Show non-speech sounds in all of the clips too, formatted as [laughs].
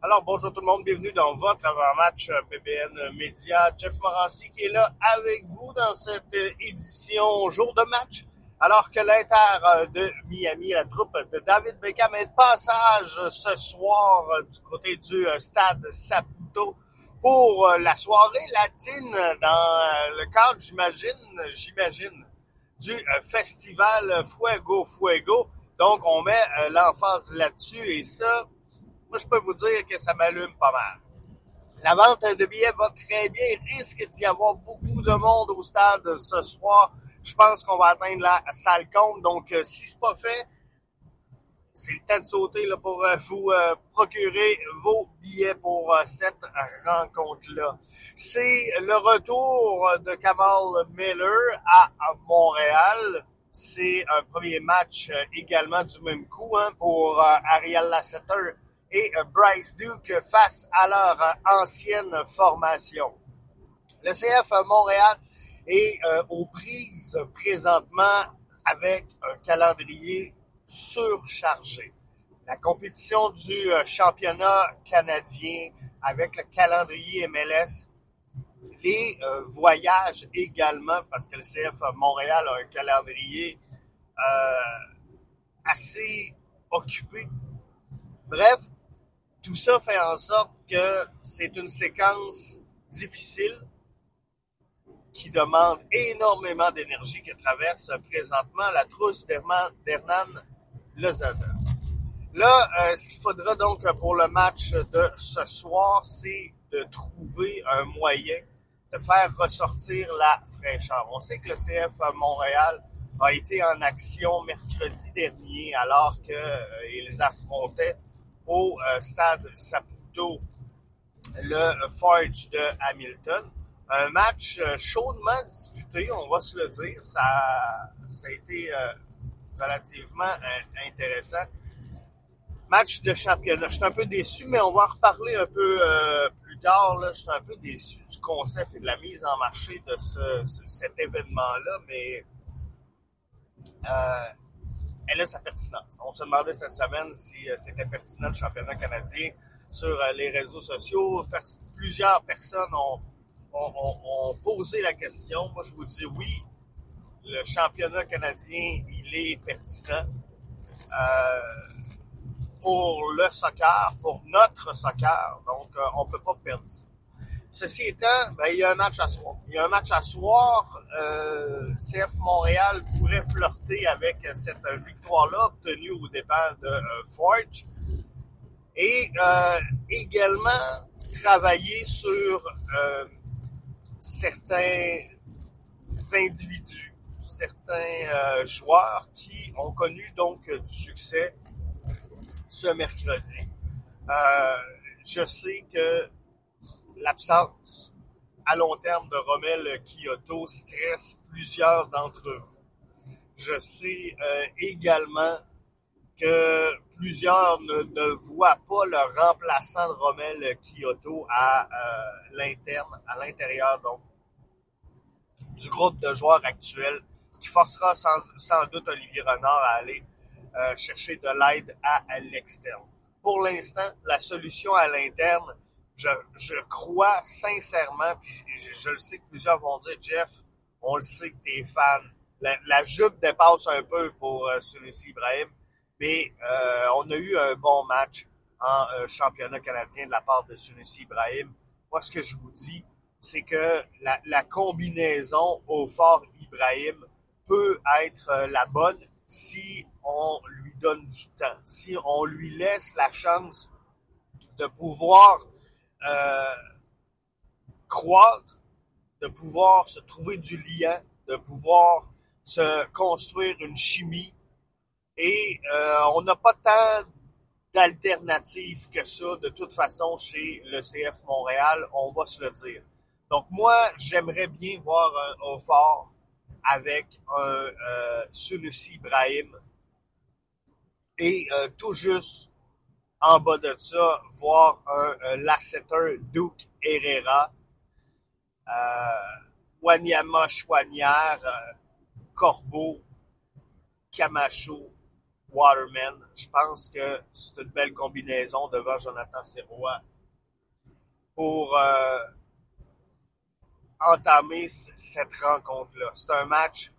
Alors, bonjour tout le monde, bienvenue dans votre avant-match BBN Média. Jeff Morancy qui est là avec vous dans cette édition jour de match. Alors que l'Inter de Miami, la troupe de David Beckham, est de passage ce soir du côté du stade Saputo pour la soirée latine dans le cadre, j'imagine, j'imagine, du festival Fuego Fuego. Donc, on met l'emphase là-dessus et ça, moi, je peux vous dire que ça m'allume pas mal. La vente de billets va très bien. Il risque d'y avoir beaucoup de monde au stade ce soir. Je pense qu'on va atteindre la salle compte. Donc, euh, si c'est pas fait, c'est le temps de sauter pour euh, vous euh, procurer vos billets pour cette rencontre-là. C'est le retour de Kamal Miller à, Montréal. C'est un premier match également du même coup hein, pour Ariel Lasseter et euh, Bryce Duke face à leur euh, ancienne formation. Le CF Montréal est euh, aux prises présentement avec un calendrier surchargé. La compétition du championnat canadien avec le calendrier MLS, les voyages également, parce que le CF Montréal a un calendrier assez occupé. Bref, tout ça fait en sorte que c'est une séquence difficile qui demande énormément d'énergie que traverse présentement la trousse d'Hernan Lozada. Là, euh, ce qu'il faudra donc pour le match de ce soir, c'est de trouver un moyen de faire ressortir la fraîcheur. On sait que le CF Montréal a été en action mercredi dernier alors qu'ils euh, affrontaient au euh, stade Saputo le Forge de Hamilton. Un match euh, chaudement disputé, on va se le dire. Ça, ça a été euh, relativement intéressant. Match de championnat. Je suis un peu déçu, mais on va en reparler un peu plus tard. Là. Je suis un peu déçu du concept et de la mise en marché de ce, cet événement-là, mais elle a sa pertinence. On se demandait cette semaine si euh, c'était pertinent le championnat canadien sur euh, les réseaux sociaux. plusieurs personnes ont, posé la question. Moi, je vous dis oui, le championnat canadien, il est pertinent euh, pour le soccer, pour notre soccer. Donc, on ne peut pas perdre. Ceci étant, ben, il y a un match à soir. Il y a un match à soir. Euh, CF Montréal pourrait flirter avec cette victoire-là obtenue au départ de euh, Forge. Et euh, également travailler sur euh, certains individus, certains joueurs qui ont connu donc du succès ce mercredi. je sais que l'absence à long terme de Rommel Kyoto stresse plusieurs d'entre vous. Je sais euh, également que plusieurs ne, voient pas le remplaçant de Rommel Kyoto à euh, l'interne, à l'intérieur donc du groupe de joueurs actuels, ce qui forcera sans, doute Olivier Renard à aller euh, chercher de l'aide à l'externe. Pour l'instant, la solution à l'interne, je, crois sincèrement, puis je, le sais que plusieurs vont dire, Jeff, on le sait que tu es fan. La, jupe dépasse un peu pour euh, Ibrahim, mais euh, on a eu un bon match en euh, championnat canadien de la part de Sunusi Ibrahim. Moi, ce que je vous dis, c'est que la, combinaison au fort Ibrahim peut être euh, la bonne si on lui donne du temps, si on lui laisse la chance de pouvoir croître, de pouvoir se trouver du lien, de pouvoir se construire une chimie. Et euh, on n'a pas tant d'alternatives que ça, de toute façon, chez le CF Montréal, on va se le dire. Donc moi, j'aimerais bien voir un fort avec un euh, Sunusi Ibrahim et euh, tout juste en bas de ça, voir un, un Lasseter Duke Herrera, euh, Wanyama Chouanière, euh, Corbeau, Camacho, Waterman. Je pense que c'est une belle combinaison devant Jonathan Serrois pour euh, entamer cette rencontre-là. C'est un match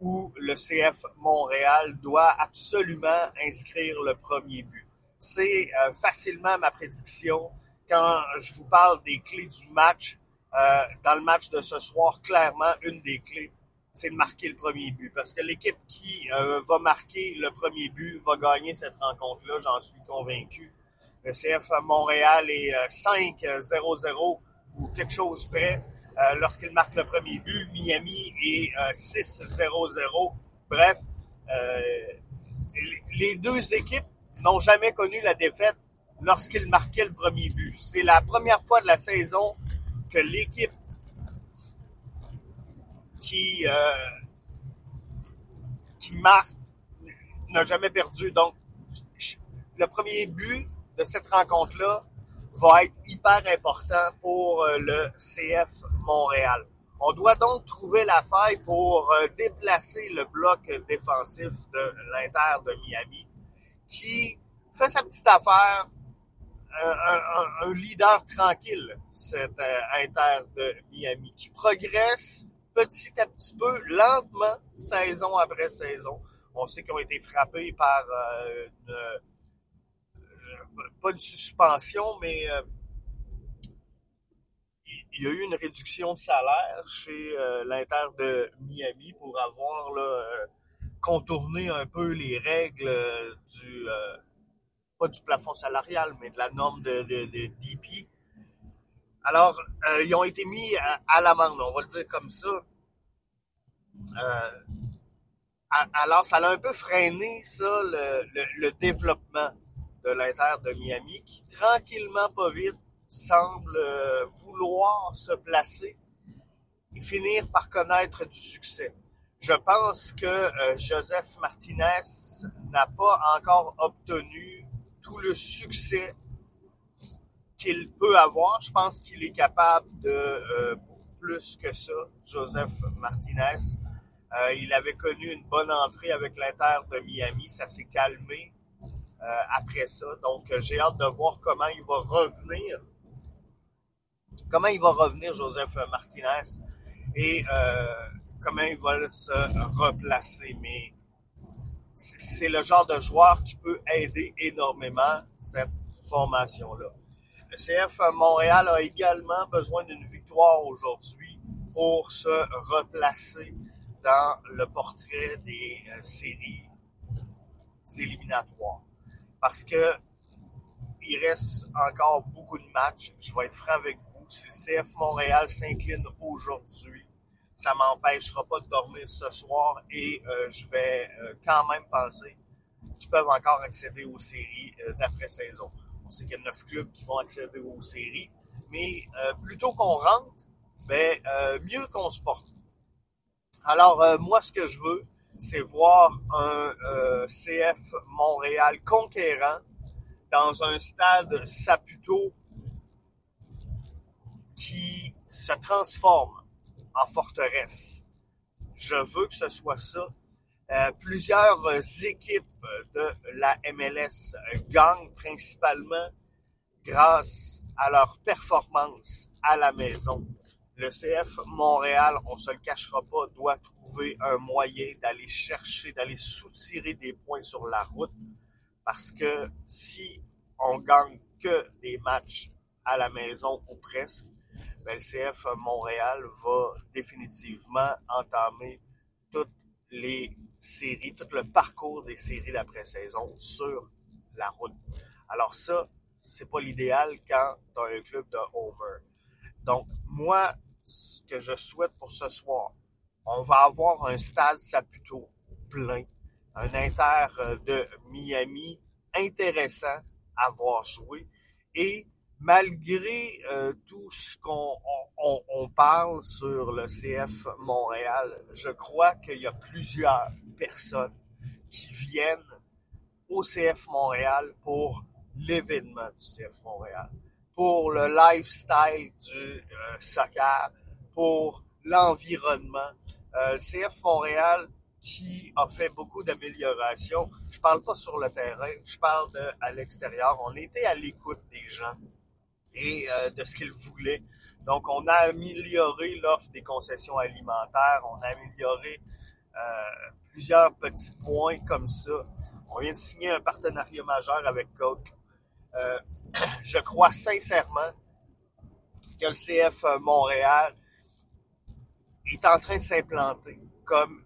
où le CF Montréal doit absolument inscrire le premier but. C'est euh, facilement ma prédiction quand je vous parle des clés du match. Euh, dans le match de ce soir, clairement, une des clés, c'est de marquer le premier but. Parce que l'équipe qui euh, va marquer le premier but va gagner cette rencontre-là, j'en suis convaincu. Le CF Montréal est 5-0-0 ou quelque chose près. Euh, lorsqu'il marque le premier but. Miami est 6-0-0. Euh, Bref, euh, les deux équipes n'ont jamais connu la défaite lorsqu'ils marquaient le premier but. C'est la première fois de la saison que l'équipe qui, qui marque n'a jamais perdu. Donc, le premier but de cette rencontre-là va être hyper important pour euh, le CF Montréal. On doit donc trouver la faille pour euh, déplacer le bloc défensif de l'Inter de Miami, qui fait sa petite affaire, un, leader tranquille, cet euh, Inter de Miami, qui progresse petit à petit peu, lentement, saison après saison. On sait qu'ils ont été frappés par une pas une suspension, mais euh, il y a eu une réduction de salaire chez euh, l'Inter de Miami pour avoir euh, contourné un peu les règles du pas du plafond salarial, mais de la norme de, DP. Alors, ils ont été mis à, l'amende, on va le dire comme ça. alors, ça a un peu freiné ça, le développement de l'Inter de Miami qui, tranquillement, pas vite, semble euh, vouloir se placer et finir par connaître du succès. Je pense que euh, Joseph Martinez n'a pas encore obtenu tout le succès qu'il peut avoir. Je pense qu'il est capable de euh, plus que ça, Joseph Martinez. il avait connu une bonne entrée avec l'Inter de Miami, ça s'est calmé. Euh, après ça. Donc, euh, j'ai hâte de voir comment il va revenir. Comment il va revenir, Joseph Martinez, et euh, comment il va se replacer. Mais c'est le genre de joueur qui peut aider énormément cette formation-là. Le CF Montréal a également besoin d'une victoire aujourd'hui pour se replacer dans le portrait des séries éliminatoires parce que il reste encore beaucoup de matchs. Je vais être franc avec vous. Si CF Montréal s'incline aujourd'hui, ça m'empêchera pas de dormir ce soir et euh, je vais euh, quand même penser qu'ils peuvent encore accéder aux séries euh, d'après-saison. On sait qu'il y a neuf clubs qui vont accéder aux séries, mais plutôt qu'on rentre, ben, mieux qu'on se porte. Alors, moi, ce que je veux, c'est voir un euh, CF Montréal conquérant dans un stade Saputo qui se transforme en forteresse. Je veux que ce soit ça. Euh, plusieurs équipes de la MLS gagnent principalement grâce à leur performance à la maison. Le CF Montréal, on se le cachera pas, doit trouver un moyen d'aller chercher, d'aller soutirer des points sur la route. Parce que si on gagne que des matchs à la maison ou presque, ben, le CF Montréal va définitivement entamer toutes les séries, tout le parcours des séries d'après-saison sur la route. Alors ça, c'est pas l'idéal quand tu as un club de Homer. Donc, moi, ce que je souhaite pour ce soir, on va avoir un stade Saputo plein, un Inter euh, de Miami intéressant à voir jouer. Et malgré euh, tout ce qu'on on, parle sur le CF Montréal, je crois qu'il y a plusieurs personnes qui viennent au CF Montréal pour l'événement du CF Montréal pour le lifestyle du euh, soccer, pour l'environnement. Euh, le CF Montréal, qui a fait beaucoup d'améliorations. Je parle pas sur le terrain, je parle de, à l'extérieur. On était à l'écoute des gens et euh, de ce qu'ils voulaient. Donc, on a amélioré l'offre des concessions alimentaires, on a amélioré euh, plusieurs petits points comme ça. On vient de signer un partenariat majeur avec Coke. Euh, [clears throat] je crois sincèrement que le CF Montréal est en train de s'implanter comme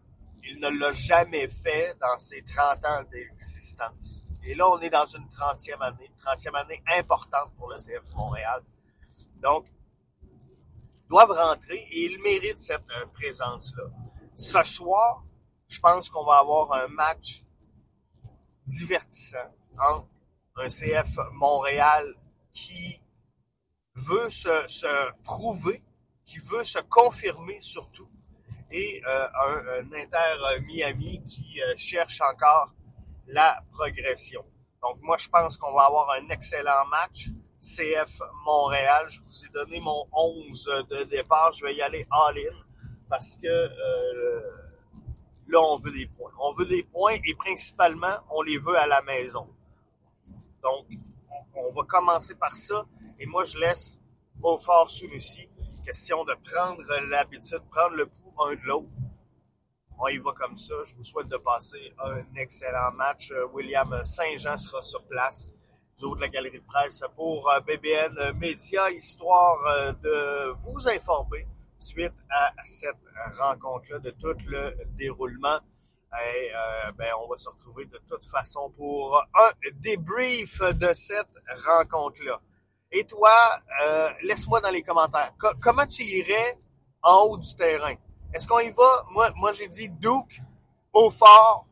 il ne l'a jamais fait dans ses 30 ans d'existence. Et là, on est dans une 30e année, 30e année importante pour le CF Montréal. Donc, doivent rentrer et ils méritent cette euh, présence-là. Ce soir, je pense qu'on va avoir un match divertissant entre un CF Montréal qui veut se, prouver, qui veut se confirmer surtout, et euh, un, un, Inter Miami qui euh, cherche encore la progression. Donc moi, je pense qu'on va avoir un excellent match. CF Montréal, je vous ai donné mon 11 de départ. Je vais y aller all-in parce que euh, là, on veut des points. On veut des points et principalement, on les veut à la maison. Donc, on va commencer par ça. Et moi, je laisse au fort celui-ci. Question de prendre l'habitude, prendre le pouls un de l'autre. On y va comme ça. Je vous souhaite de passer un excellent match. Euh, William Saint-Jean sera sur place du haut de la galerie de presse pour euh, BBN Média, histoire euh, de vous informer suite à cette rencontre-là, de tout le déroulement. Et ben, on va se retrouver de toute façon pour un débrief de cette rencontre-là. Et toi, laisse-moi dans les commentaires. comment tu irais en haut du terrain? Est-ce qu'on y va? Moi, moi j'ai dit Duke, Beaufort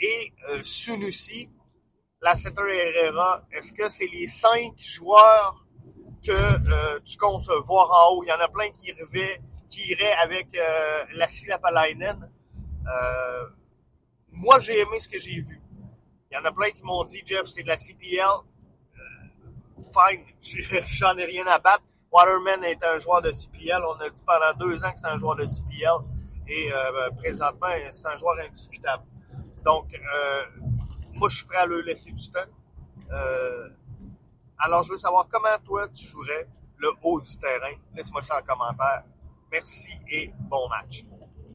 et euh, Sunusi. La Herrera, est-ce que c'est les cinq joueurs que euh, tu comptes voir en haut? Il y en a plein qui iraient, qui iraient avec euh, la Silapalainen. Euh, moi, j'ai aimé ce que j'ai vu. Il y en a plein qui m'ont dit, Jeff, c'est de la CPL. Euh, fine, [laughs] j'en ai rien à battre. Waterman est un joueur de CPL. On a dit pendant deux ans que c'est un joueur de CPL. Et euh, ben, présentement, c'est un joueur indiscutable. Donc, euh, moi, je suis prêt à le laisser du temps. Euh, alors, je veux savoir comment toi, tu jouerais le haut du terrain. Laisse-moi ça en commentaire. Merci et bon match.